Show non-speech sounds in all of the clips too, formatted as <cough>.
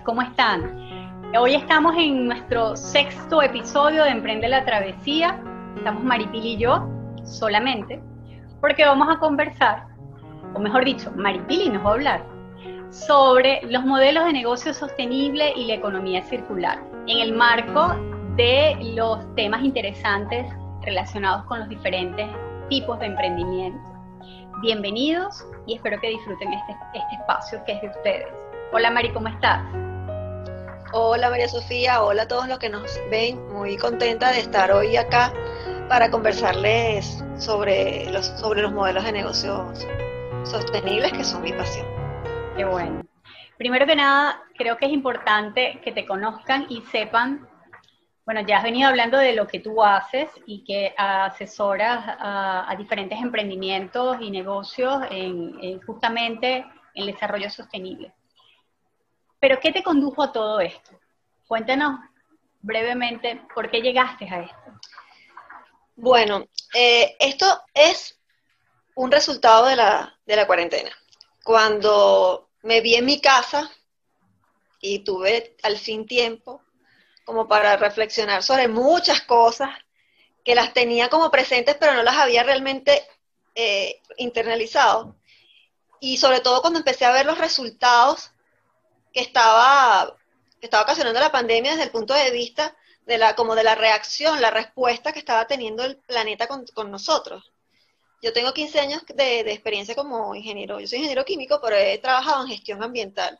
¿cómo están? Hoy estamos en nuestro sexto episodio de Emprende la Travesía. Estamos Maripil y yo solamente, porque vamos a conversar, o mejor dicho, Maripili nos va a hablar sobre los modelos de negocio sostenible y la economía circular, en el marco de los temas interesantes relacionados con los diferentes tipos de emprendimiento. Bienvenidos y espero que disfruten este, este espacio que es de ustedes. Hola Mari, ¿cómo estás? Hola María Sofía, hola a todos los que nos ven, muy contenta de estar hoy acá para conversarles sobre los, sobre los modelos de negocios sostenibles que son mi pasión. Qué bueno. Primero que nada, creo que es importante que te conozcan y sepan, bueno, ya has venido hablando de lo que tú haces y que asesoras a, diferentes emprendimientos y negocios en, justamente en el desarrollo sostenible. Pero ¿qué te condujo a todo esto? Cuéntanos brevemente por qué llegaste a esto. Bueno, eh, esto es un resultado de la, de la cuarentena. Cuando me vi en mi casa y tuve al fin tiempo como para reflexionar sobre muchas cosas que las tenía como presentes, pero no las había realmente eh, internalizado. Y sobre todo cuando empecé a ver los resultados que estaba, que estaba ocasionando la pandemia desde el punto de vista de la, como de la reacción, la respuesta que estaba teniendo el planeta con, nosotros. Yo tengo 15 años de, experiencia como ingeniero, yo soy ingeniero químico, pero he trabajado en gestión ambiental.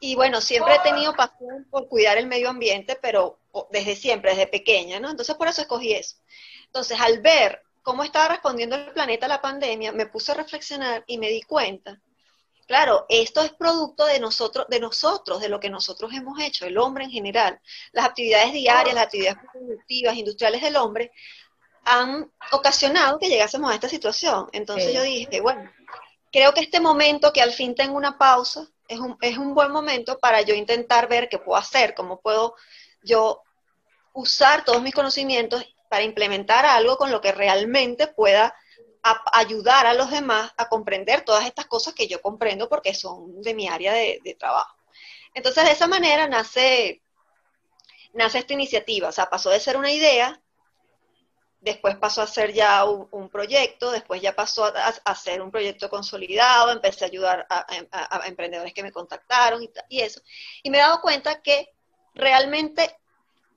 Y bueno, siempre he tenido pasión por cuidar el medio ambiente, pero desde siempre, desde pequeña, ¿no? Entonces por eso escogí eso. Entonces, al ver cómo estaba respondiendo el planeta a la pandemia, me puse a reflexionar y me di cuenta Claro, esto es producto de nosotros, de nosotros, de lo que nosotros hemos hecho, el hombre en general. Las actividades diarias, las actividades productivas, industriales del hombre, han ocasionado que llegásemos a esta situación. Entonces yo dije, bueno, creo que este momento que al fin tengo una pausa, es un, es un buen momento para yo intentar ver qué puedo hacer, cómo puedo yo usar todos mis conocimientos para implementar algo con lo que realmente pueda ayudar a los demás a comprender todas estas cosas que yo comprendo porque son de mi área de, trabajo. Entonces, de esa manera nace, nace esta iniciativa, o sea, pasó de ser una idea, después pasó a ser ya un, proyecto, después ya pasó a, ser un proyecto consolidado, empecé a ayudar a, emprendedores que me contactaron y, y, eso. Y me he dado cuenta que realmente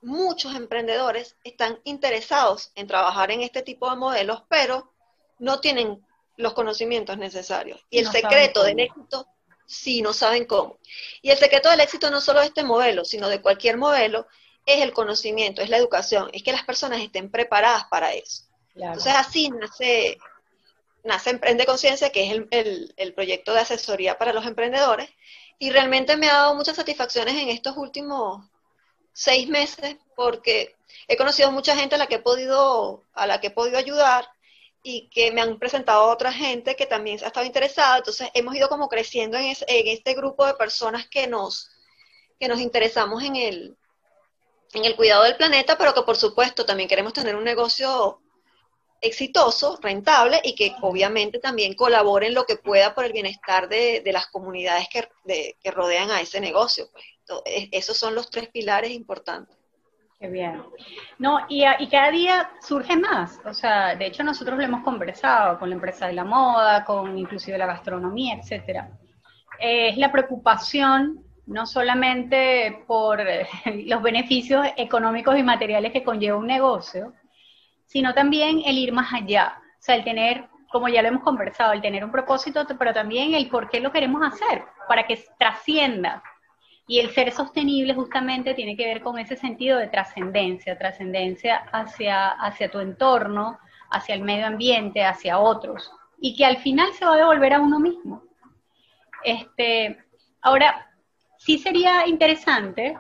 muchos emprendedores están interesados en trabajar en este tipo de modelos, pero no tienen los conocimientos necesarios. Y el secreto del éxito, sí, no saben cómo. Y el secreto del éxito no solo de este modelo, sino de cualquier modelo, es el conocimiento, es la educación, es que las personas estén preparadas para eso. Entonces así nace, nace Emprende Conciencia, que es el, el proyecto de asesoría para los emprendedores, y realmente me ha dado muchas satisfacciones en estos últimos seis meses, porque he conocido mucha gente a la que he podido, a la que he podido ayudar, y que me han presentado otra gente que también ha estado interesada. Entonces hemos ido como creciendo en, este grupo de personas que nos, que nos interesamos en el, en el cuidado del planeta, pero que por supuesto también queremos tener un negocio exitoso, rentable y que obviamente también colabore en lo que pueda por el bienestar de, las comunidades que, que, rodean a ese negocio. Pues. esos son los tres pilares importantes. Bien. No, y, y, cada día surge más. O sea, de hecho nosotros lo hemos conversado con la empresa de la moda, con inclusive la gastronomía, etcétera. es la preocupación no solamente por <laughs> los beneficios económicos y materiales que conlleva un negocio, sino también el ir más allá. O sea, el tener, como ya lo hemos conversado, el tener un propósito, pero también el por qué lo queremos hacer, para que trascienda y el ser sostenible justamente tiene que ver con ese sentido de trascendencia, trascendencia hacia, hacia tu entorno, hacia el medio ambiente, hacia otros, y que al final se va a devolver a uno mismo. Este, ahora, sí sería interesante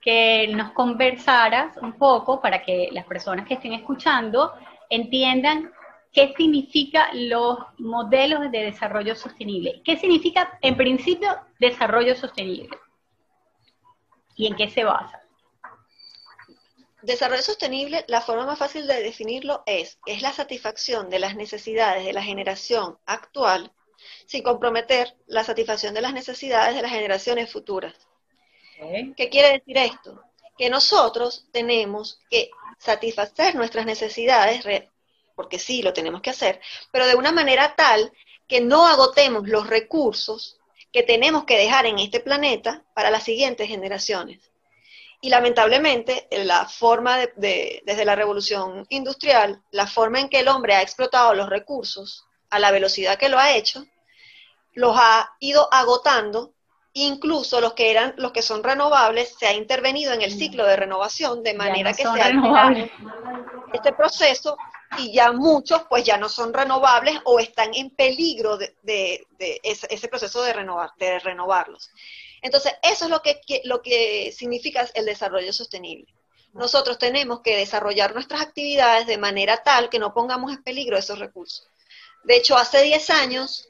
que nos conversaras un poco para que las personas que estén escuchando entiendan qué significa los modelos de desarrollo sostenible. ¿Qué significa, en principio, desarrollo sostenible? Y en qué se basa? Desarrollo sostenible, la forma más fácil de definirlo es, es la satisfacción de las necesidades de la generación actual sin comprometer la satisfacción de las necesidades de las generaciones futuras. ¿Qué quiere decir esto? Que nosotros tenemos que satisfacer nuestras necesidades, porque sí, lo tenemos que hacer, pero de una manera tal que no agotemos los recursos que tenemos que dejar en este planeta para las siguientes generaciones. Y lamentablemente, la forma de, desde la revolución industrial, la forma en que el hombre ha explotado los recursos a la velocidad que lo ha hecho, los ha ido agotando, incluso los que eran, los que son renovables, se ha intervenido en el ciclo de renovación de manera que se ha este proceso y ya muchos pues ya no son renovables o están en peligro de, ese, proceso de, renovar, de renovarlos. Entonces, eso es lo que, lo que significa el desarrollo sostenible. Nosotros tenemos que desarrollar nuestras actividades de manera tal que no pongamos en peligro esos recursos. De hecho, hace 10 años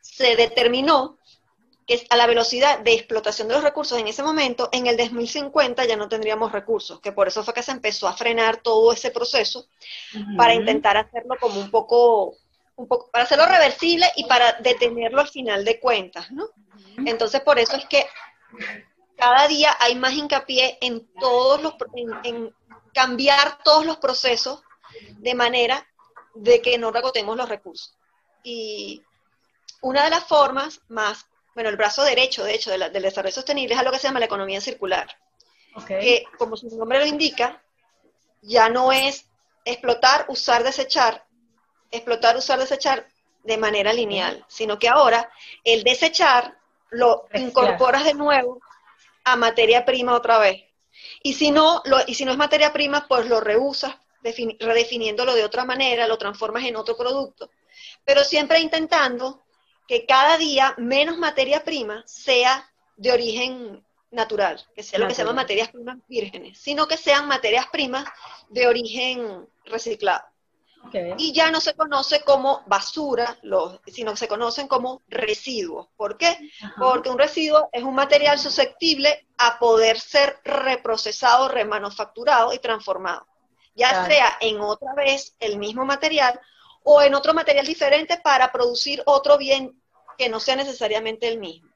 se determinó que a la velocidad de explotación de los recursos en ese momento, en el 2050 ya no tendríamos recursos, que por eso fue que se empezó a frenar todo ese proceso para intentar hacerlo como un poco, un poco, para hacerlo reversible y para detenerlo al final de cuentas, ¿no? Entonces por eso es que cada día hay más hincapié en todos los, en, cambiar todos los procesos de manera de que no agotemos los recursos. Y una de las formas más bueno, el brazo derecho, de hecho, del desarrollo sostenible es algo que se llama la economía circular. Que, como su nombre lo indica, ya no es explotar, usar, desechar, explotar, usar, desechar de manera lineal, sino que ahora el desechar lo incorporas de nuevo a materia prima otra vez. Y si no, lo, y si no es materia prima, pues lo reusas, redefiniéndolo de otra manera, lo transformas en otro producto. Pero siempre intentando que cada día menos materia prima sea de origen natural, que sea lo que se llama materias primas vírgenes, sino que sean materias primas de origen reciclado. Y ya no se conoce como basura, sino que se conocen como residuos. ¿Por qué? Porque un residuo es un material susceptible a poder ser reprocesado, remanufacturado y transformado. Ya sea en otra vez el mismo material o en otro material diferente para producir otro bien que no sea necesariamente el mismo.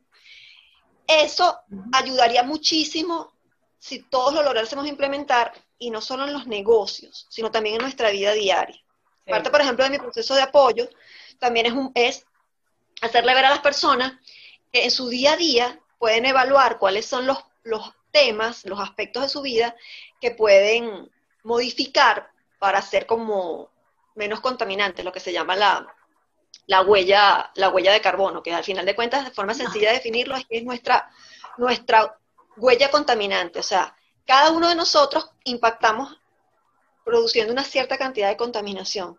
Eso ayudaría muchísimo si todos lo lográsemos implementar y no solo en los negocios, sino también en nuestra vida diaria. Parte, por ejemplo, de mi proceso de apoyo, también es, un, es hacerle ver a las personas que en su día a día pueden evaluar cuáles son los, los temas, los aspectos de su vida que pueden modificar para ser como menos contaminantes, lo que se llama la, la, huella, la huella de carbono, que al final de cuentas, de forma sencilla de definirlo, es que es nuestra, nuestra huella contaminante. O sea, cada uno de nosotros impactamos produciendo una cierta cantidad de contaminación.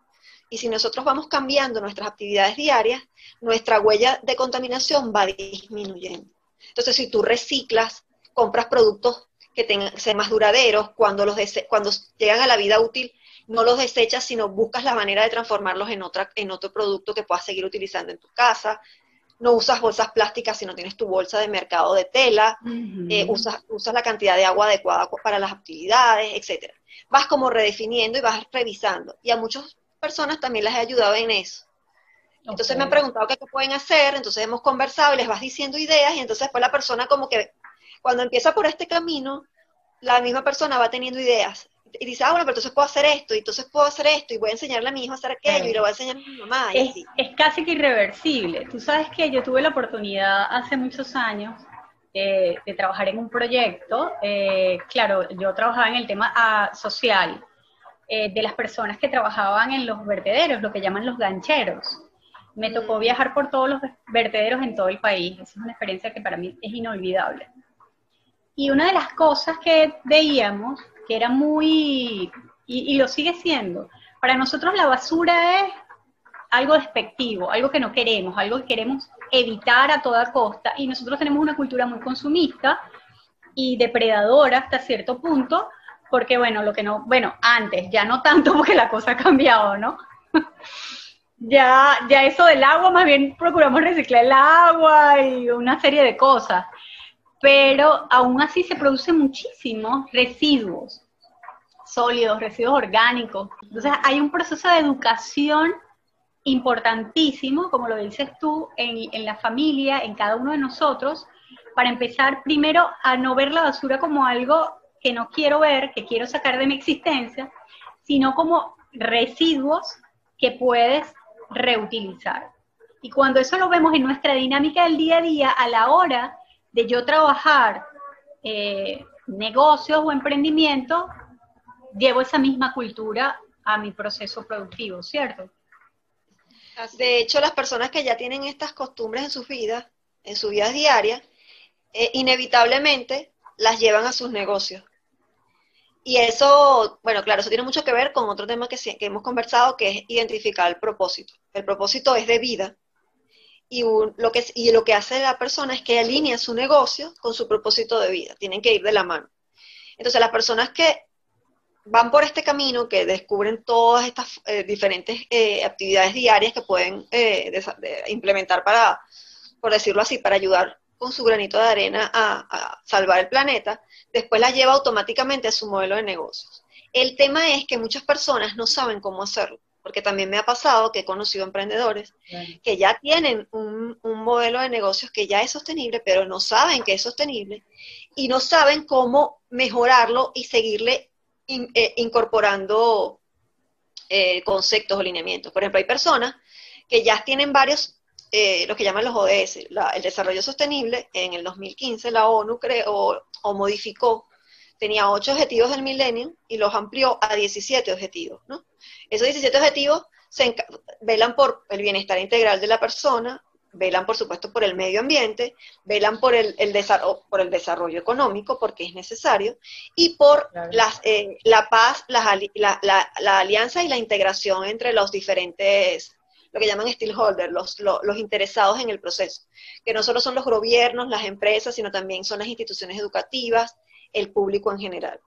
Y si nosotros vamos cambiando nuestras actividades diarias, nuestra huella de contaminación va disminuyendo. Entonces, si tú reciclas, compras productos que tengan, sean más duraderos, cuando, los cuando llegan a la vida útil, no los desechas, sino buscas la manera de transformarlos en, otra, en otro producto que puedas seguir utilizando en tu casa. No usas bolsas plásticas si no tienes tu bolsa de mercado de tela, eh, usas, usas la cantidad de agua adecuada para las actividades, etcétera. Vas como redefiniendo y vas revisando. Y a muchas personas también les he ayudado en eso. Entonces me han preguntado qué pueden hacer, entonces hemos conversado y les vas diciendo ideas y entonces después la persona como que cuando empieza por este camino, la misma persona va teniendo ideas y dice, ah, bueno, pero entonces puedo hacer esto, y entonces puedo hacer esto, y voy a enseñarle a mi hijo a hacer aquello, y lo voy a enseñar a mi mamá. es, es, casi que irreversible. Tú sabes que yo tuve la oportunidad hace muchos años eh, de trabajar en un proyecto, eh, claro, yo trabajaba en el tema ah, social, eh, de las personas que trabajaban en los vertederos, lo que llaman los gancheros. Me tocó mm. viajar por todos los vertederos en todo el país. Esa es una experiencia que para mí es inolvidable. Y una de las cosas que veíamos que era muy, y, lo sigue siendo, para nosotros la basura es algo despectivo, algo que no queremos, algo que queremos evitar a toda costa, y nosotros tenemos una cultura muy consumista y depredadora hasta cierto punto, porque bueno, lo que no, bueno, antes, ya no tanto porque la cosa ha cambiado, ¿no? <laughs> ya, ya eso del agua, más bien procuramos reciclar el agua y una serie de cosas pero aún así se producen muchísimos residuos sólidos, residuos orgánicos. Entonces hay un proceso de educación importantísimo, como lo dices tú, en, la familia, en cada uno de nosotros, para empezar primero a no ver la basura como algo que no quiero ver, que quiero sacar de mi existencia, sino como residuos que puedes reutilizar. Y cuando eso lo vemos en nuestra dinámica del día a día, a la hora de yo trabajar eh, negocios o emprendimiento, llevo esa misma cultura a mi proceso productivo, ¿cierto? De hecho, las personas que ya tienen estas costumbres en sus vidas, en su vida diaria, eh, inevitablemente las llevan a sus negocios. Y eso, bueno, claro, eso tiene mucho que ver con otro tema que, que hemos conversado, que es identificar el propósito. El propósito es de vida. Y, lo que, lo que hace la persona es que alinea su negocio con su propósito de vida. Tienen que ir de la mano. Entonces, las personas que van por este camino, que descubren todas estas eh, diferentes eh, actividades diarias que pueden eh, implementar para, por decirlo así, para ayudar con su granito de arena a, salvar el planeta, después la lleva automáticamente a su modelo de negocios. El tema es que muchas personas no saben cómo hacerlo, porque también me ha pasado que he conocido emprendedores que ya tienen un, un modelo de negocios que ya es sostenible, pero no saben que es sostenible y no saben cómo mejorarlo y seguirle eh, incorporando eh, conceptos o lineamientos. Por ejemplo, hay personas que ya tienen varios, eh, lo que llaman los ODS, el desarrollo sostenible, en el 2015 la ONU creó o modificó, tenía ocho objetivos del milenio y los amplió a 17 objetivos. ¿no? Esos 17 objetivos se velan por el bienestar integral de la persona, velan por supuesto por el medio ambiente, velan por el, por el desarrollo económico, porque es necesario, y por las, eh, la paz, la, la, alianza y la integración entre los diferentes, lo que llaman stakeholders, los, los, interesados en el proceso, que no solo son los gobiernos, las empresas, sino también son las instituciones educativas, el público en general.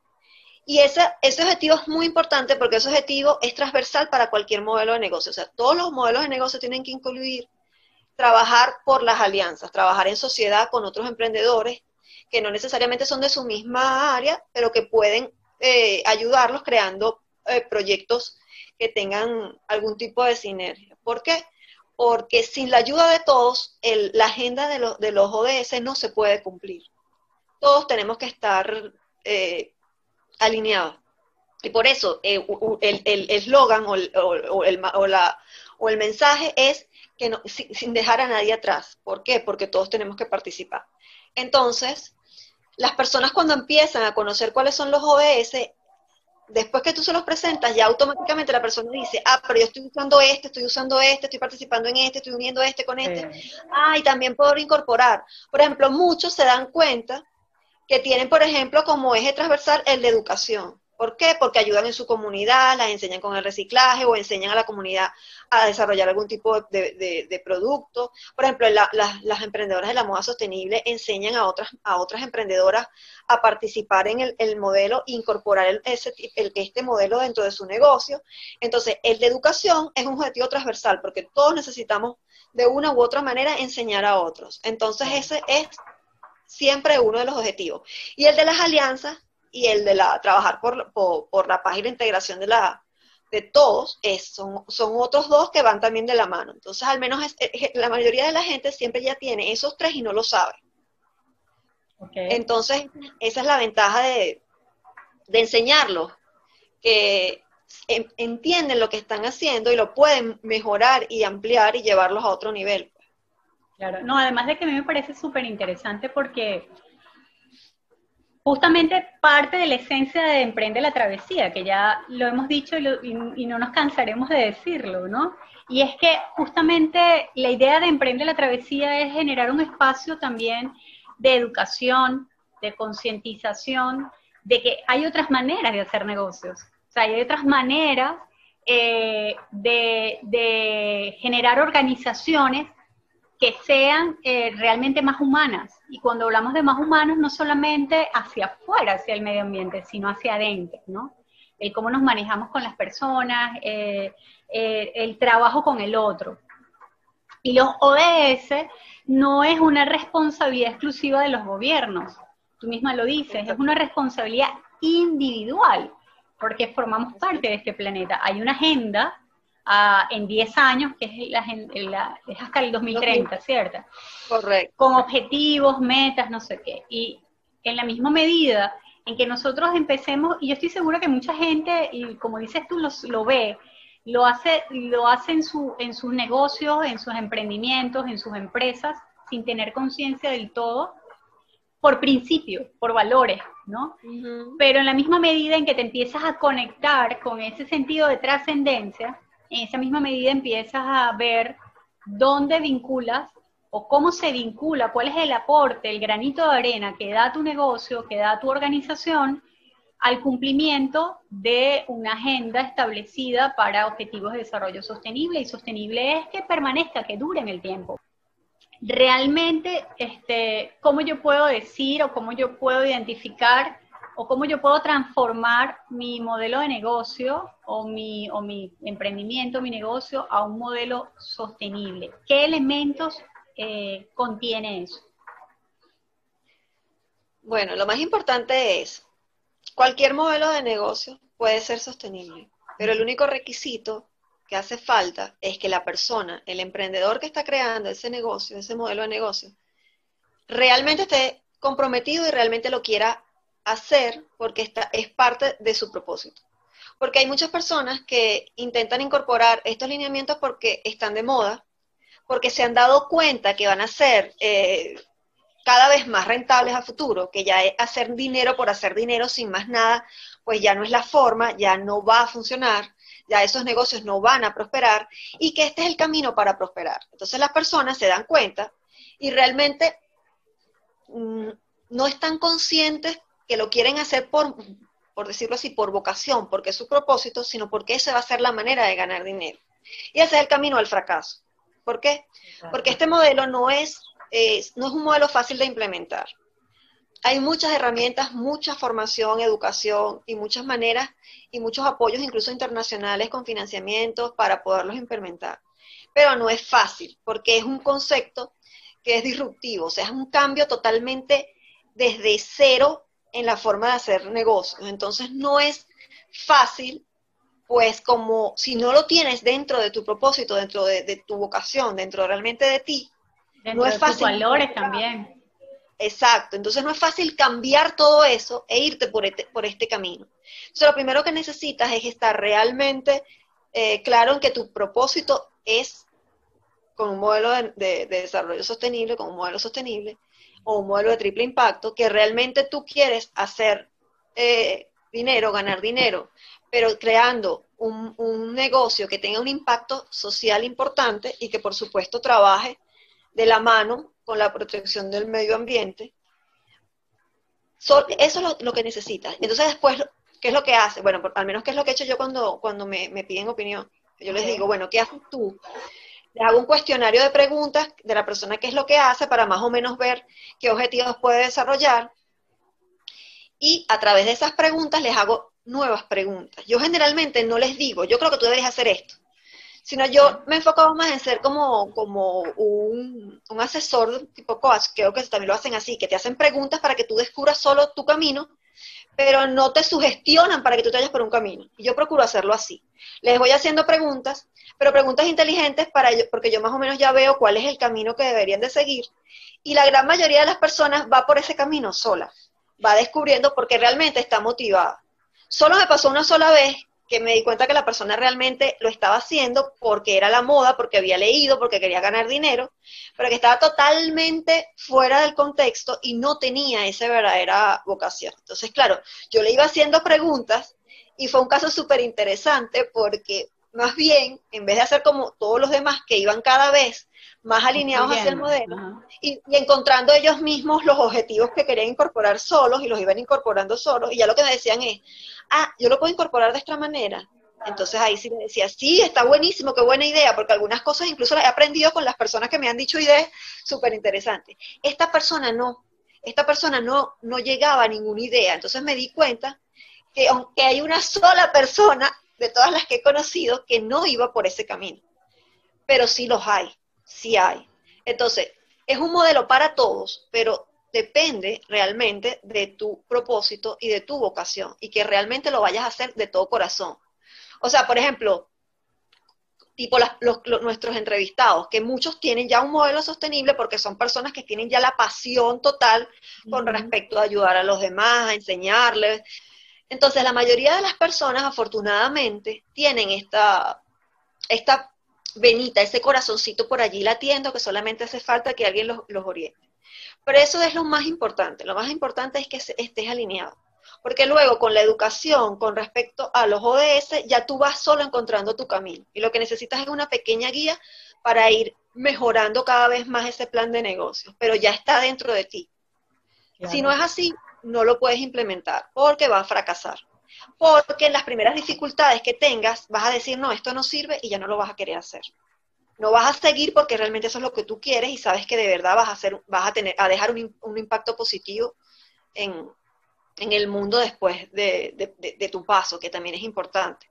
Y ese, objetivo es muy importante porque ese objetivo es transversal para cualquier modelo de negocio. O sea, todos los modelos de negocio tienen que incluir trabajar por las alianzas, trabajar en sociedad con otros emprendedores que no necesariamente son de su misma área, pero que pueden eh, ayudarlos creando eh, proyectos que tengan algún tipo de sinergia. ¿Por qué? Porque sin la ayuda de todos, la agenda de, de, los ODS no se puede cumplir. Todos tenemos que estar eh, alineados. Y por eso el eslogan o, o el mensaje es que no, sin, dejar a nadie atrás. ¿Por qué? Porque todos tenemos que participar. Entonces, las personas cuando empiezan a conocer cuáles son los ODS, después que tú se los presentas, ya automáticamente la persona dice, ah, pero yo estoy usando este, estoy usando este, estoy participando en este, estoy uniendo este con este. Ah, y también puedo incorporar. Por ejemplo, muchos se dan cuenta que tienen, por ejemplo, como eje transversal el de educación. ¿Por qué? Porque ayudan en su comunidad, las enseñan con el reciclaje o enseñan a la comunidad a desarrollar algún tipo de, producto. Por ejemplo, las emprendedoras de la moda sostenible enseñan a otras, a otras emprendedoras a participar en el, modelo e incorporar el, este modelo dentro de su negocio. Entonces, el de educación es un objetivo transversal porque todos necesitamos de una u otra manera enseñar a otros. Entonces, ese es siempre uno de los objetivos. Y el de las alianzas y el de la trabajar por, por, la paz y la integración de, la, de todos, es, son, son otros dos que van también de la mano. Entonces, al menos la mayoría de la gente siempre ya tiene esos tres y no lo sabe. Entonces, esa es la ventaja de, de enseñarlos, que entienden lo que están haciendo y lo pueden mejorar y ampliar y llevarlos a otro nivel. Claro, no, además de que a mí me parece súper interesante porque justamente parte de la esencia de Emprende la Travesía, que ya lo hemos dicho y, no nos cansaremos de decirlo, ¿no? Y es que justamente la idea de Emprende la Travesía es generar un espacio también de educación, de concientización, de que hay otras maneras de hacer negocios. O sea, hay otras maneras eh, de, de generar organizaciones que sean eh, realmente más humanas. Y cuando hablamos de más humanos, no solamente hacia afuera, hacia el medio ambiente, sino hacia adentro, ¿no? El cómo nos manejamos con las personas, eh, eh, el trabajo con el otro. Y los ODS no es una responsabilidad exclusiva de los gobiernos, tú misma lo dices, es una responsabilidad individual, porque formamos parte de este planeta. Hay una agenda en 10 años, que es, la, es hasta el 2030, ¿cierto? Correcto. Con objetivos, metas, no sé qué. Y en la misma medida en que nosotros empecemos, y yo estoy segura que mucha gente, y como dices tú, lo ve, lo hace, lo hace en, su, en sus negocios, en sus emprendimientos, en sus empresas, sin tener conciencia del todo, por principio, por valores, ¿no? Pero en la misma medida en que te empiezas a conectar con ese sentido de trascendencia, en esa misma medida empiezas a ver dónde vinculas o cómo se vincula, cuál es el aporte, el granito de arena que da tu negocio, que da tu organización al cumplimiento de una agenda establecida para objetivos de desarrollo sostenible y sostenible es que permanezca, que dure en el tiempo. Realmente, este, ¿cómo yo puedo decir o cómo yo puedo identificar o cómo yo puedo transformar mi modelo de negocio o mi, o mi emprendimiento, mi negocio a un modelo sostenible? ¿Qué elementos eh, contiene eso? Bueno, lo más importante es Cualquier modelo de negocio puede ser sostenible, pero el único requisito que hace falta es que la persona, el emprendedor que está creando ese negocio, ese modelo de negocio, realmente esté comprometido y realmente lo quiera hacer porque está, es parte de su propósito. Porque hay muchas personas que intentan incorporar estos lineamientos porque están de moda, porque se han dado cuenta que van a ser eh, cada vez más rentables a futuro, que ya hacer dinero por hacer dinero sin más nada, pues ya no es la forma, ya no va a funcionar, ya esos negocios no van a prosperar y que este es el camino para prosperar. Entonces las personas se dan cuenta y realmente mm, no están conscientes que lo quieren hacer por, por decirlo así, por vocación, porque es su propósito, sino porque esa va a ser la manera de ganar dinero. Y ese es el camino al fracaso. ¿Por qué? Porque este modelo no es no es un modelo fácil de implementar. Hay muchas herramientas, mucha formación, educación y muchas maneras y muchos apoyos, incluso internacionales, con financiamientos para poderlos implementar. Pero no es fácil, porque es un concepto que es disruptivo, o sea, es un cambio totalmente desde cero en la forma de hacer negocios. Entonces no es fácil, pues como si no lo tienes dentro de tu propósito, dentro de, de tu vocación, dentro realmente de ti, no es fácil. valores también. Exacto, entonces no es fácil cambiar todo eso e irte por este, por este camino. Entonces lo primero que necesitas es estar realmente eh, claro en que tu propósito es con un modelo de, desarrollo sostenible, con un modelo sostenible o un modelo de triple impacto, que realmente tú quieres hacer eh, dinero, ganar dinero, pero creando un, un negocio que tenga un impacto social importante y que por supuesto trabaje de la mano con la protección del medio ambiente. eso es lo, que necesitas. Entonces después, ¿qué es lo que hace? Bueno, al menos qué es lo que he hecho yo cuando, cuando me, piden opinión. Yo les digo, bueno, ¿qué haces tú? Les hago un cuestionario de preguntas de la persona qué es lo que hace para más o menos ver qué objetivos puede desarrollar. Y a través de esas preguntas les hago nuevas preguntas. Yo generalmente no les digo, yo creo que tú deberías hacer esto sino yo me enfocaba más en ser como, como un, un asesor tipo coach, creo que también lo hacen así, que te hacen preguntas para que tú descubras solo tu camino, pero no te sugestionan para que tú te vayas por un camino. Y yo procuro hacerlo así. Les voy haciendo preguntas, pero preguntas inteligentes para porque yo más o menos ya veo cuál es el camino que deberían de seguir. Y la gran mayoría de las personas va por ese camino sola, va descubriendo porque realmente está motivada. Solo me pasó una sola vez que me di cuenta que la persona realmente lo estaba haciendo porque era la moda, porque había leído, porque quería ganar dinero, pero que estaba totalmente fuera del contexto y no tenía esa verdadera vocación. Entonces, claro, yo le iba haciendo preguntas y fue un caso súper interesante porque más bien, en vez de hacer como todos los demás que iban cada vez más alineados hacia el modelo y, y, encontrando ellos mismos los objetivos que querían incorporar solos y los iban incorporando solos, y ya lo que me decían es, ah, yo lo puedo incorporar de esta manera. Entonces ahí sí me decía, sí, está buenísimo, qué buena idea, porque algunas cosas incluso las he aprendido con las personas que me han dicho ideas súper interesantes. Esta persona no, esta persona no, no llegaba a ninguna idea. Entonces me di cuenta que aunque hay una sola persona de todas las que he conocido que no iba por ese camino, pero sí los hay, sí hay. Entonces, es un modelo para todos, pero depende realmente de tu propósito y de tu vocación y que realmente lo vayas a hacer de todo corazón. O sea, por ejemplo, tipo nuestros entrevistados, que muchos tienen ya un modelo sostenible porque son personas que tienen ya la pasión total con respecto a ayudar a los demás, a enseñarles. Entonces, la mayoría de las personas, afortunadamente, tienen esta, esta venita, ese corazoncito por allí latiendo que solamente hace falta que alguien los, los oriente. Pero eso es lo más importante. Lo más importante es que estés alineado. Porque luego con la educación con respecto a los ODS, ya tú vas solo encontrando tu camino. Y lo que necesitas es una pequeña guía para ir mejorando cada vez más ese plan de negocios. Pero ya está dentro de ti. Si no es así, no lo puedes implementar porque va a fracasar. Porque en las primeras dificultades que tengas, vas a decir, no, esto no sirve y ya no lo vas a querer hacer. No vas a seguir porque realmente eso es lo que tú quieres y sabes que de verdad vas a, hacer, vas a, tener, a dejar un, un impacto positivo en, en el mundo después de, tu paso, que también es importante.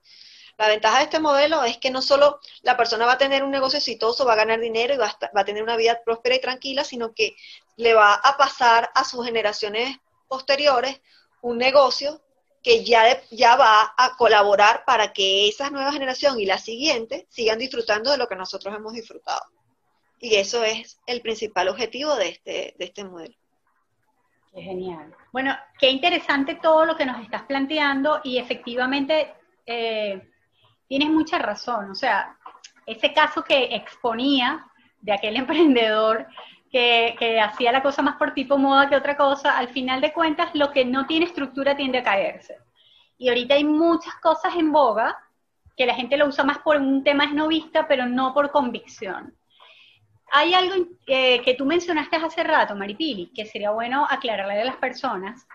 La ventaja de este modelo es que no solo la persona va a tener un negocio exitoso, va a ganar dinero y va a, tener una vida próspera y tranquila, sino que le va a pasar a sus generaciones posteriores un negocio que ya, ya va a colaborar para que esa nueva generación y la siguiente sigan disfrutando de lo que nosotros hemos disfrutado. Y eso es el principal objetivo de este, de este modelo genial. Bueno, qué interesante todo lo que nos estás planteando y efectivamente eh, tienes mucha razón. O sea, ese caso que exponía de aquel <laughs> emprendedor que, hacía la cosa más por tipo moda que otra cosa, al final de cuentas lo que no tiene estructura tiende a caerse. Y ahorita hay muchas cosas en boga que la gente lo usa más por un tema esnovista, pero no por convicción hay algo que tú mencionaste hace rato, Maripili, que sería bueno aclararle a las personas,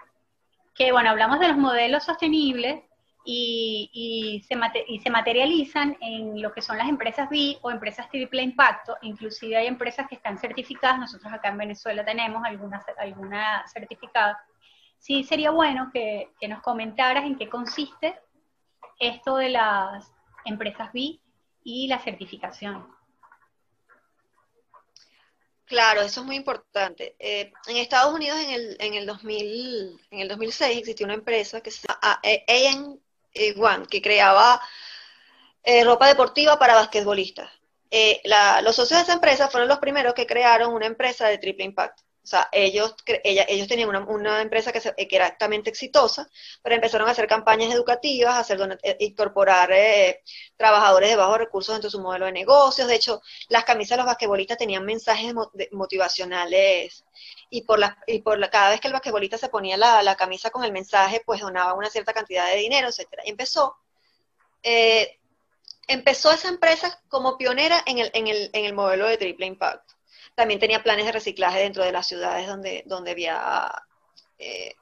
que bueno, hablamos de los modelos sostenibles y, se y, se materializan en lo que son las empresas B o empresas triple impacto, inclusive hay empresas que están certificadas, nosotros acá en Venezuela tenemos alguna, alguna certificada. Sí sería bueno que, que nos comentaras en qué consiste esto de las empresas B y la certificación. Claro, eso es muy importante. Eh, en Estados Unidos en el, en, el 2000, en el 2006 existió una empresa que se llama AN1, que creaba eh, ropa deportiva para basquetbolistas. Eh, los socios de esa empresa fueron los primeros que crearon una empresa de triple impacto. O sea, ellos, ellos tenían una, empresa que, era altamente exitosa, pero empezaron a hacer campañas educativas, a hacer eh, incorporar eh, trabajadores de bajos recursos dentro de su modelo de negocios. De hecho, las camisas de los basquetbolistas tenían mensajes motivacionales y por, la, y por la, cada vez que el basquetbolista se ponía la, camisa con el mensaje, pues donaba una cierta cantidad de dinero, etcétera. Empezó, eh, empezó esa empresa como pionera en el, en el, en el modelo de triple impacto. También tenía planes de reciclaje dentro de las ciudades donde, donde había eh,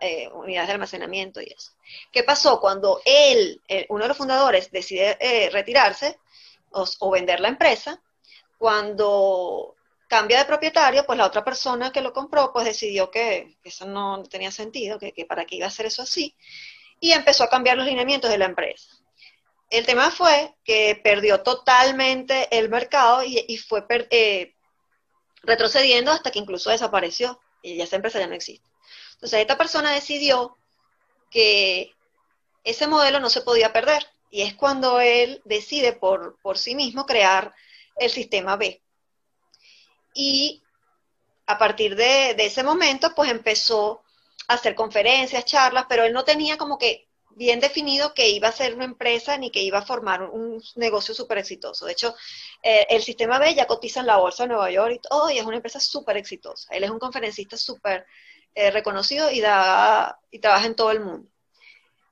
eh, unidades de almacenamiento y eso. ¿Qué pasó? Cuando él, eh, uno de los fundadores, decide retirarse o, vender la empresa, cuando cambia de propietario, pues la otra persona que lo compró, pues decidió que, eso no tenía sentido, que, para qué iba a hacer eso así, y empezó a cambiar los lineamientos de la empresa. El tema fue que perdió totalmente el mercado y, fue retrocediendo hasta que incluso desapareció y ya esa empresa ya no existe. Entonces esta persona decidió que ese modelo no se podía perder y es cuando él decide por, por sí mismo crear el sistema B. Y a partir de, de, ese momento, pues empezó a hacer conferencias, charlas, pero él no tenía como que bien definido que iba a ser una empresa ni que iba a formar un negocio súper exitoso. De hecho, eh, el sistema B ya cotiza en la bolsa de Nueva York y todo, y es una empresa súper exitosa. Él es un conferencista súper eh, reconocido y, da, y trabaja en todo el mundo.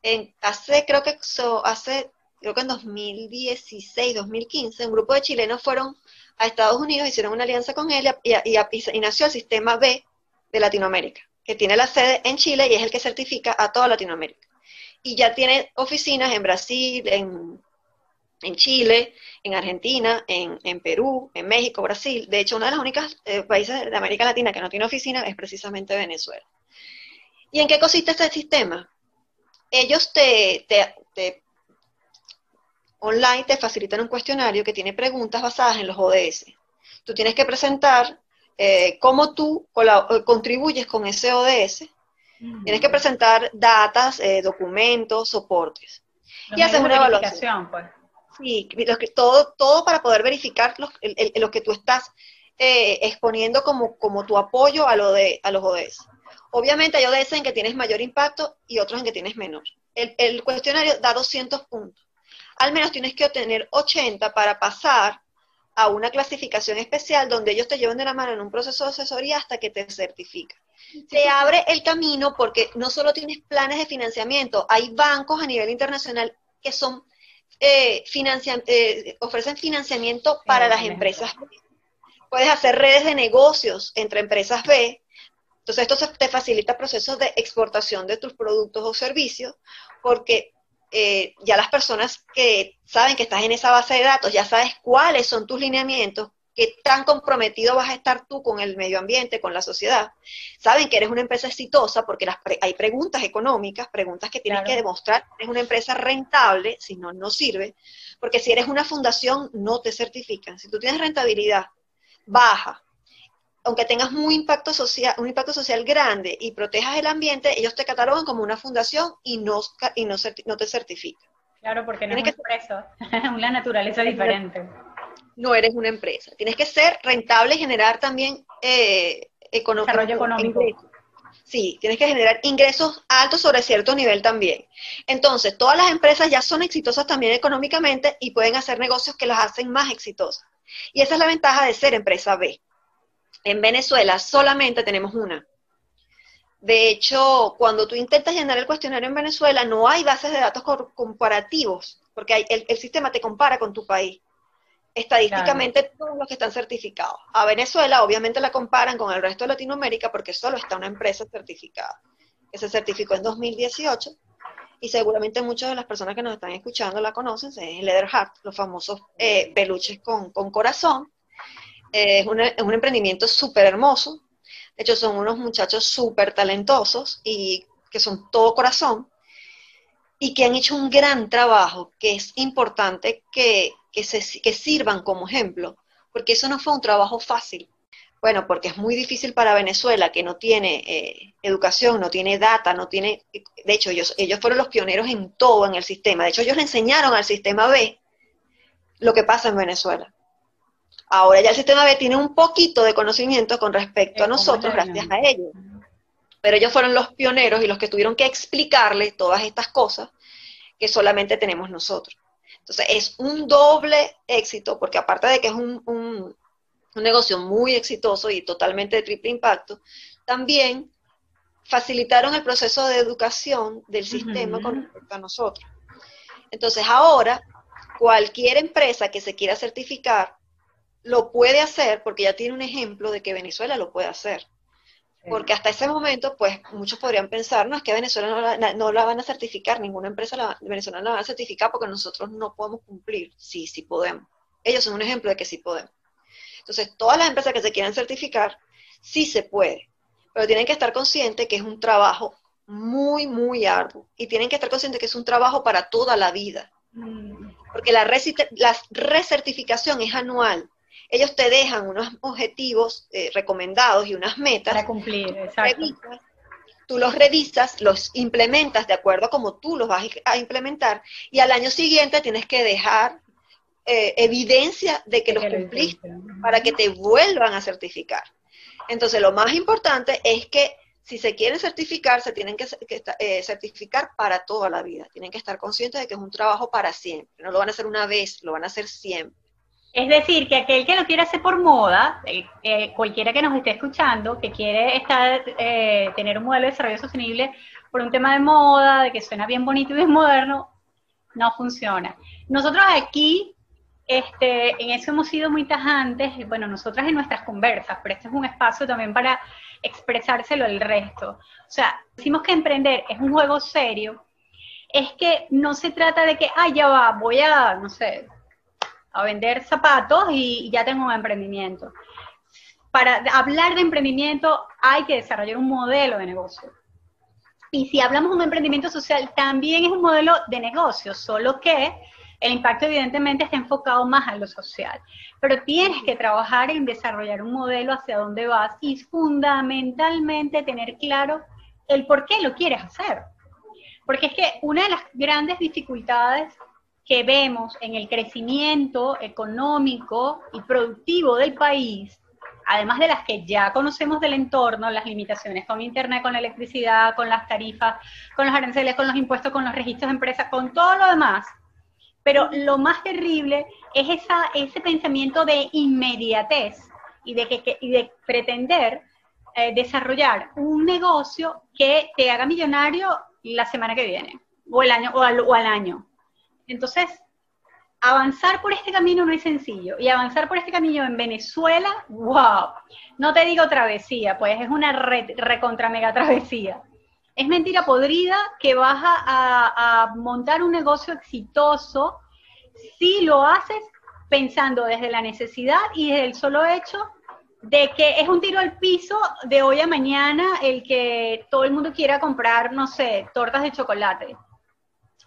En, hace, creo que hace, creo que en 2016, 2015, un grupo de chilenos fueron a Estados Unidos, hicieron una alianza con él y, y nació el sistema B de Latinoamérica, que tiene la sede en Chile y es el que certifica a toda Latinoamérica y ya tiene oficinas en Brasil, en, Chile, en Argentina, en, Perú, en México, Brasil. De hecho, uno de los únicos eh, países de América Latina que no tiene oficina es precisamente Venezuela. ¿Y en qué consiste este sistema? Ellos te, online te facilitan un cuestionario que tiene preguntas basadas en los ODS. Tú tienes que presentar eh, cómo tú contribuyes con ese ODS Tienes que presentar datas, eh, documentos, soportes. y haces una evaluación. Pues. Sí, todo, todo para poder verificar lo, que tú estás eh, exponiendo como, como tu apoyo a, lo de, a los ODS. Obviamente hay ODS en que tienes mayor impacto y otros en que tienes menor. El, el cuestionario da 200 puntos. Al menos tienes que obtener 80 para pasar a una clasificación especial donde ellos te llevan de la mano en un proceso de asesoría hasta que te certifican. Te abre el camino porque no solo tienes planes de financiamiento, hay bancos a nivel internacional que son eh, eh ofrecen financiamiento para las empresas B. Puedes hacer redes de negocios entre empresas B. Entonces esto te facilita procesos de exportación de tus productos o servicios porque eh, ya las personas que saben que estás en esa base de datos, ya sabes cuáles son tus lineamientos, qué tan comprometido vas a estar tú con el medio ambiente, con la sociedad. Saben que eres una empresa exitosa porque hay preguntas económicas, preguntas que tienes que demostrar. Eres una empresa rentable, si no, no sirve. Porque si eres una fundación, no te certifican. Si tú tienes rentabilidad baja, aunque tengas muy impacto social, un impacto social grande y protejas el ambiente, ellos te catalogan como una fundación y no, y no, no te certifican. Claro, porque no Tienes es un <laughs> una naturaleza diferente. No eres una empresa. Tienes que ser rentable y generar también eh, Desarrollo económico. Sí, tienes que generar ingresos altos sobre cierto nivel también. Entonces, todas las empresas ya son exitosas también económicamente y pueden hacer negocios que las hacen más exitosas. Y esa es la ventaja de ser empresa B. En Venezuela solamente tenemos una. De hecho, cuando tú intentas llenar el cuestionario en Venezuela, no hay bases de datos comparativos, porque el, sistema te compara con tu país. Estadísticamente, todos los que están certificados. A Venezuela, obviamente, la comparan con el resto de Latinoamérica porque solo está una empresa certificada, que se certificó en 2018 y seguramente muchas de las personas que nos están escuchando la conocen, es Leatherheart, los famosos eh, peluches con, con corazón, es, un emprendimiento súper hermoso. De hecho, son unos muchachos súper talentosos y que son todo corazón y que han hecho un gran trabajo, que es importante que, se, sirvan como ejemplo, porque eso no fue un trabajo fácil. Bueno, porque es muy difícil para Venezuela, que no tiene eh, educación, no tiene data, no tiene... De hecho, ellos, ellos fueron los pioneros en todo en el sistema. De hecho, ellos le enseñaron al sistema B lo que pasa en Venezuela. Ahora ya el sistema B tiene un poquito de conocimiento con respecto a nosotros gracias a ellos. Pero ellos fueron los pioneros y los que tuvieron que explicarle todas estas cosas que solamente tenemos nosotros. Entonces es un doble éxito porque aparte de que es un, negocio muy exitoso y totalmente de triple impacto, también facilitaron el proceso de educación del sistema con respecto a nosotros. Entonces ahora, cualquier empresa que se quiera certificar lo puede hacer porque ya tiene un ejemplo de que Venezuela lo puede hacer. Porque hasta ese momento, pues muchos podrían pensar, no, es que Venezuela no la, van a certificar, ninguna empresa la, venezolana la va a certificar porque nosotros no podemos cumplir. Sí, sí podemos. Ellos son un ejemplo de que sí podemos. Entonces, todas las empresas que se quieran certificar, sí se puede, pero tienen que estar conscientes que es un trabajo muy, muy arduo y tienen que estar conscientes que es un trabajo para toda la vida. Mm. Porque la, la recertificación es anual ellos te dejan unos objetivos eh, recomendados y unas metas. Para cumplir, exacto. tú los revisas, los implementas de acuerdo a como tú los vas a implementar y al año siguiente tienes que dejar eh, evidencia de que los cumpliste para que te vuelvan a certificar. Entonces, lo más importante es que si se quieren certificar, se tienen que, eh, certificar para toda la vida. Tienen que estar conscientes de que es un trabajo para siempre. No lo van a hacer una vez, lo van a hacer siempre. Es decir, que aquel que lo quiere hacer por moda, eh, eh, cualquiera que nos esté escuchando, que quiere estar, eh, tener un modelo de desarrollo sostenible por un tema de moda, de que suena bien bonito y bien moderno, no funciona. Nosotros aquí, este, en eso hemos sido muy tajantes, bueno, nosotras en nuestras conversas, pero este es un espacio también para expresárselo al resto. O sea, decimos que emprender es un juego serio, es que no se trata de que, ah, ya va, voy a, no sé, a vender zapatos y ya tengo un emprendimiento. Para hablar de emprendimiento hay que desarrollar un modelo de negocio. Y si hablamos de un emprendimiento social, también es un modelo de negocio, solo que el impacto evidentemente está enfocado más a lo social. Pero tienes que trabajar en desarrollar un modelo hacia dónde vas y fundamentalmente tener claro el por qué lo quieres hacer. Porque es que una de las grandes dificultades que vemos en el crecimiento económico y productivo del país, además de las que ya conocemos del entorno, las limitaciones con Internet, con la electricidad, con las tarifas, con los aranceles, con los impuestos, con los registros de empresas, con todo lo demás, pero lo más terrible es esa, ese pensamiento de inmediatez y de, que, y de pretender eh, desarrollar un negocio que te haga millonario la semana que viene o el año o al, o al año. Entonces, avanzar por este camino no es sencillo. Y avanzar por este camino en Venezuela, wow. No te digo travesía, pues es una recontra mega travesía. Es mentira podrida que vas a, montar un negocio exitoso si lo haces pensando desde la necesidad y desde el solo hecho de que es un tiro al piso de hoy a mañana el que todo el mundo quiera comprar, no sé, tortas de chocolate.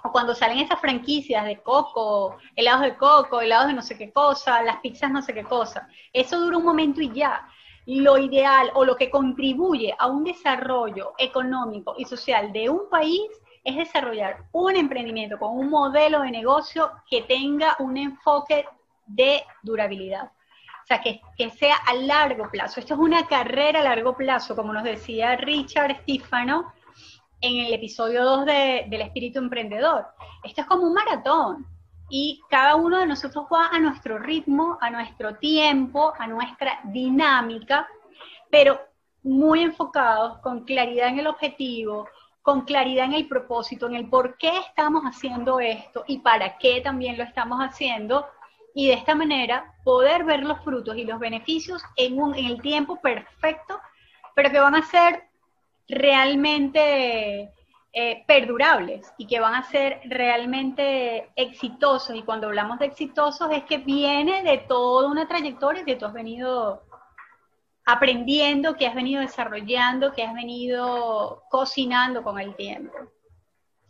O cuando salen esas franquicias de coco, helados de coco, helados de no sé qué cosa, las pizzas no sé qué cosa. Eso dura un momento y ya lo ideal o lo que contribuye a un desarrollo económico y social de un país es desarrollar un emprendimiento con un modelo de negocio que tenga un enfoque de durabilidad. O sea, que, sea a largo plazo. Esto es una carrera a largo plazo, como nos decía Richard Stefano en el episodio 2 de, del espíritu emprendedor. Esto es como un maratón y cada uno de nosotros va a nuestro ritmo, a nuestro tiempo, a nuestra dinámica, pero muy enfocados, con claridad en el objetivo, con claridad en el propósito, en el por qué estamos haciendo esto y para qué también lo estamos haciendo, y de esta manera poder ver los frutos y los beneficios en, un, en el tiempo perfecto, pero que van a ser realmente eh, perdurables y que van a ser realmente exitosos. Y cuando hablamos de exitosos es que viene de toda una trayectoria que tú has venido aprendiendo, que has venido desarrollando, que has venido cocinando con el tiempo.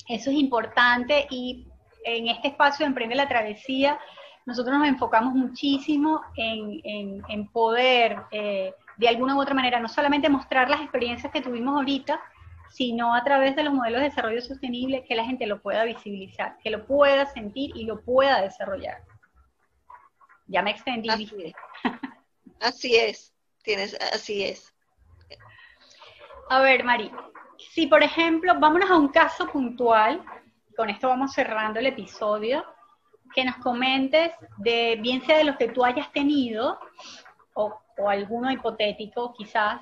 Eso es importante y en este espacio de Emprende la Travesía nosotros nos enfocamos muchísimo en, poder, eh, de alguna u otra manera, no solamente mostrar las experiencias que tuvimos ahorita, sino a través de los modelos de desarrollo sostenible que la gente lo pueda visibilizar, que lo pueda sentir y lo pueda desarrollar. Ya me extendí. Así es, tienes, así es. A ver, Mari, si por ejemplo, vámonos a un caso puntual, con esto vamos cerrando el episodio, que nos comentes de, bien sea de los que tú hayas tenido, o, o alguno hipotético quizás,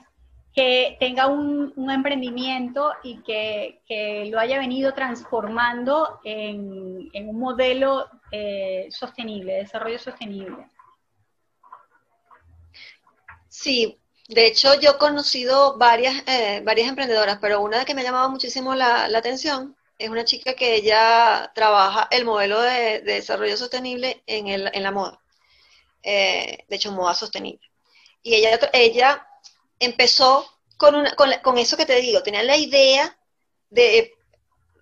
que tenga un, emprendimiento y que, lo haya venido transformando en, un modelo eh, sostenible, desarrollo sostenible. Sí, de hecho yo he conocido varias, eh, varias emprendedoras, pero una que me ha llamado muchísimo la, atención es una chica que ella trabaja el modelo de, desarrollo sostenible en, el, en la moda, eh, de hecho moda sostenible. Y ella, ella empezó con, una, con, eso que te digo, tenía la idea de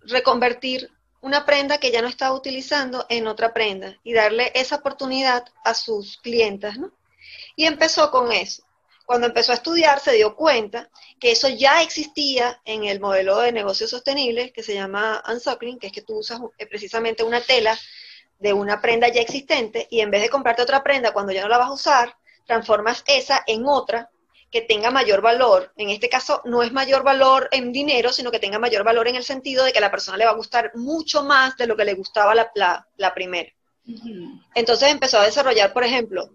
reconvertir una prenda que ya no estaba utilizando en otra prenda y darle esa oportunidad a sus clientas, ¿no? Y empezó con eso. Cuando empezó a estudiar se dio cuenta que eso ya existía en el modelo de negocio sostenible que se llama unsuckling, que es que tú usas eh, precisamente una tela de una prenda ya existente y en vez de comprarte otra prenda cuando ya no la vas a usar, transformas esa en otra que tenga mayor valor. En este caso, no es mayor valor en dinero, sino que tenga mayor valor en el sentido de que a la persona le va a gustar mucho más de lo que le gustaba la, la, primera. Entonces empezó a desarrollar, por ejemplo,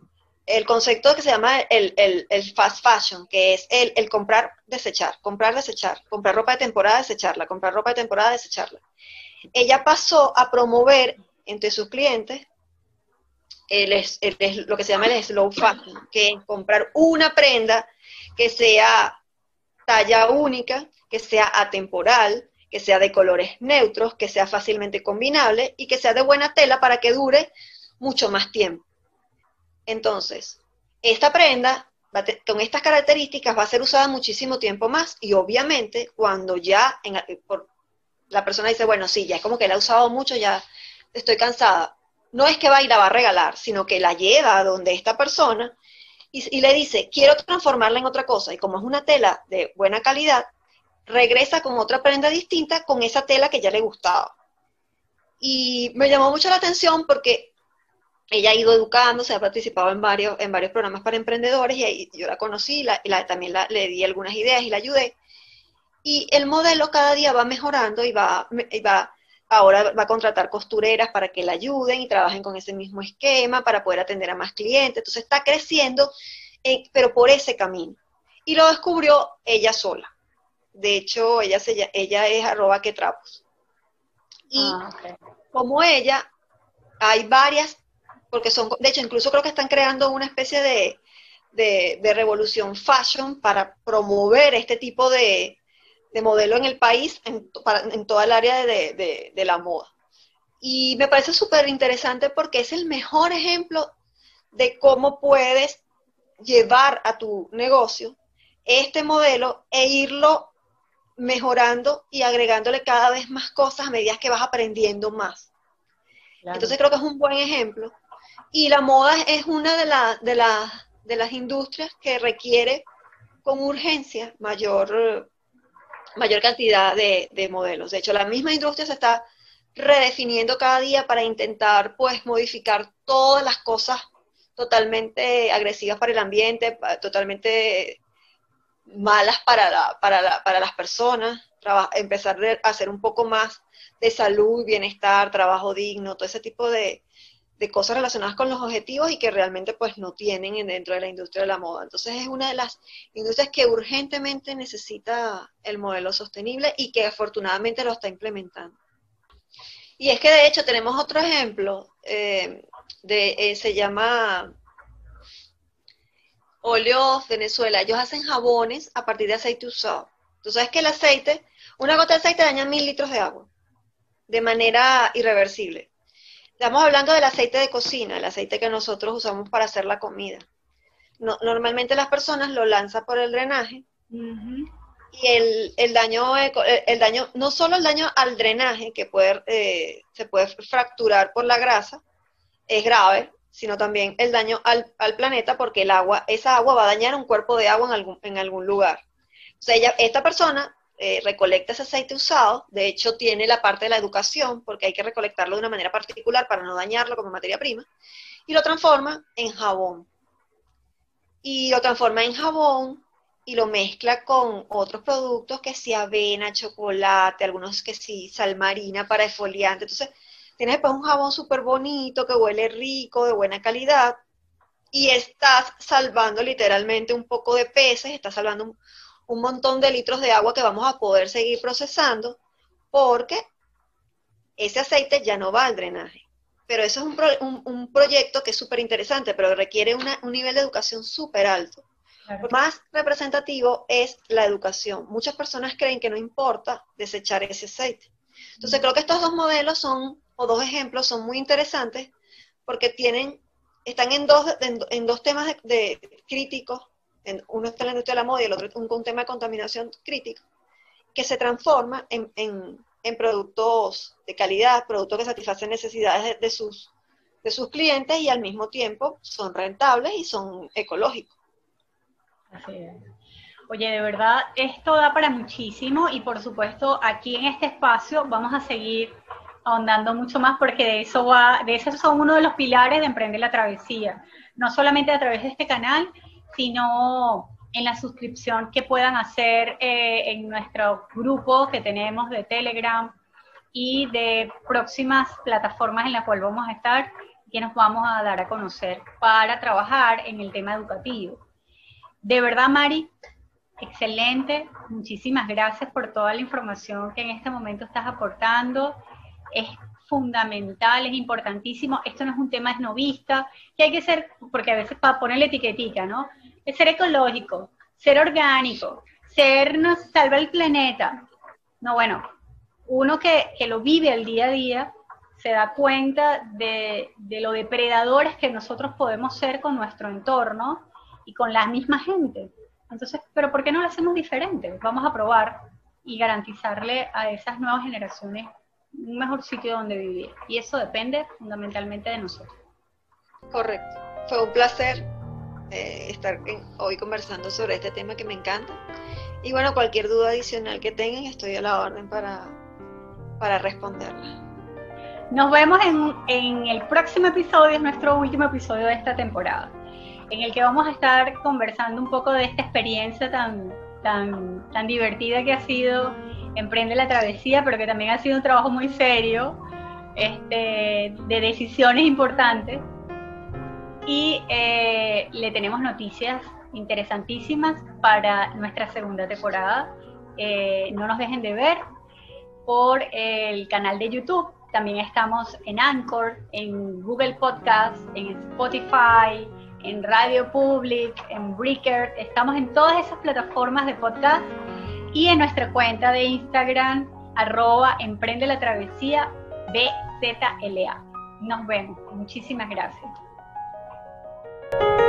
el concepto que se llama el, fast fashion, que es el, el, comprar, desechar, comprar, desechar, comprar ropa de temporada, desecharla, comprar ropa de temporada, desecharla. Ella pasó a promover entre sus clientes el, lo que se llama el slow fashion, que es comprar una prenda que sea talla única, que sea atemporal, que sea de colores neutros, que sea fácilmente combinable y que sea de buena tela para que dure mucho más tiempo. Entonces, esta prenda con estas características va a ser usada muchísimo tiempo más y obviamente cuando ya la persona dice, bueno, sí, ya es como que la he usado mucho, ya estoy cansada, no es que va va a regalar, sino que la lleva a donde esta persona y, le dice, quiero transformarla en otra cosa. Y como es una tela de buena calidad, regresa con otra prenda distinta con esa tela que ya le gustaba. Y me llamó mucho la atención porque ella ha ido educándose, ha participado en varios, en varios programas para emprendedores y yo la conocí y la, también le di algunas ideas y la ayudé. Y el modelo cada día va mejorando y va, y va, ahora va a contratar costureras para que la ayuden y trabajen con ese mismo esquema para poder atender a más clientes. Entonces está creciendo, eh, pero por ese camino. Y lo descubrió ella sola. De hecho, ella, se, ella es arroba que trapos. Y ah, como ella, hay varias porque son, de hecho, incluso creo que están creando una especie de, revolución fashion para promover este tipo de, modelo en el país, en, en toda el área de, la moda. Y me parece súper interesante porque es el mejor ejemplo de cómo puedes llevar a tu negocio este modelo e irlo mejorando y agregándole cada vez más cosas a medida que vas aprendiendo más. Entonces creo que es un buen ejemplo y la moda es una de, de, de las industrias que requiere con urgencia mayor, mayor cantidad de, modelos. De hecho, la misma industria se está redefiniendo cada día para intentar pues modificar todas las cosas totalmente agresivas para el ambiente, totalmente malas para, las personas, empezar a hacer un poco más de salud, bienestar, trabajo digno, todo ese tipo de, de cosas relacionadas con los objetivos y que realmente pues no tienen dentro de la industria de la moda. Entonces es una de las industrias que urgentemente necesita el modelo sostenible y que afortunadamente lo está implementando. Y es que de hecho tenemos otro ejemplo, eh, de, eh, se llama Oleos Venezuela. Ellos hacen jabones a partir de aceite usado. Tú sabes que el aceite, una gota de aceite daña mil litros de agua de manera irreversible. Estamos hablando del aceite de cocina, el aceite que nosotros usamos para hacer la comida. normalmente las personas lo lanzan por el drenaje y el, daño, el, daño, no solo el daño al drenaje, que puede, eh, se puede fracturar por la grasa, es grave, sino también el daño al, planeta porque el agua, esa agua va a dañar un cuerpo de agua en algún, en algún lugar. O sea, esta persona eh, recolecta ese aceite usado, de hecho tiene la parte de la educación, porque hay que recolectarlo de una manera particular para no dañarlo como materia prima, y lo transforma en jabón. Y lo transforma en jabón y lo mezcla con otros productos que si avena, chocolate, algunos que sí, sal marina para esfoliante. Entonces, tienes después un jabón súper bonito, que huele rico, de buena calidad, y estás salvando literalmente un poco de peces, estás salvando un, un montón de litros de agua que vamos a poder seguir procesando porque ese aceite ya no va al drenaje. Pero eso es un, proyecto que es súper interesante, pero requiere un nivel de educación súper alto. Más representativo es la educación. Muchas personas creen que no importa desechar ese aceite. Entonces creo que estos dos modelos son, o dos ejemplos, son muy interesantes porque tienen, están en dos, en, dos temas de críticos uno está en la industria de la moda y el otro un, un tema de contaminación crítica, que se transforma en, productos de calidad, productos que satisfacen necesidades de, sus, de sus clientes y al mismo tiempo son rentables y son ecológicos. Así es. Oye, de verdad, esto da para muchísimo y por supuesto aquí en este espacio vamos a seguir ahondando mucho más porque de eso va, de eso son uno de los pilares de Emprender la Travesía. No solamente a través de este canal, sino en la suscripción que puedan hacer eh, en nuestro grupo que tenemos de Telegram y de próximas plataformas en las cuales vamos a estar que nos vamos a dar a conocer para trabajar en el tema educativo. De verdad, Mari, excelente. Muchísimas gracias por toda la información que en este momento estás aportando. Es fundamental, es importantísimo. Esto no es un tema esnovista, que hay que ser, porque a veces para ponerle etiquetica, ¿no? Es ser ecológico, ser orgánico, ser nos salva el planeta. No, bueno, uno que, lo vive al día a día se da cuenta de, lo depredadores que nosotros podemos ser con nuestro entorno y con la misma gente. Entonces, ¿pero por qué no lo hacemos diferente? Vamos a probar y garantizarle a esas nuevas generaciones un mejor sitio donde vivir. Y eso depende fundamentalmente de nosotros. Correcto. Fue un placer eh, estar hoy conversando sobre este tema que me encanta. Y bueno, cualquier duda adicional que tengan, estoy a la orden para, para responderla. Nos vemos en, en el próximo episodio, es nuestro último episodio de esta temporada, en el que vamos a estar conversando un poco de esta experiencia tan, tan, tan divertida que ha sido Emprende la Travesía, pero que también ha sido un trabajo muy serio, este, de decisiones importantes. Y eh, le tenemos noticias interesantísimas para nuestra segunda temporada. Eh, no nos dejen de ver por el canal de YouTube. También estamos en Anchor, en Google Podcast, en Spotify, en Radio Public, en Breaker. Estamos en todas esas plataformas de podcast y en nuestra cuenta de Instagram, arroba emprende la travesía BZLA. Nos vemos. Muchísimas gracias. Thank you.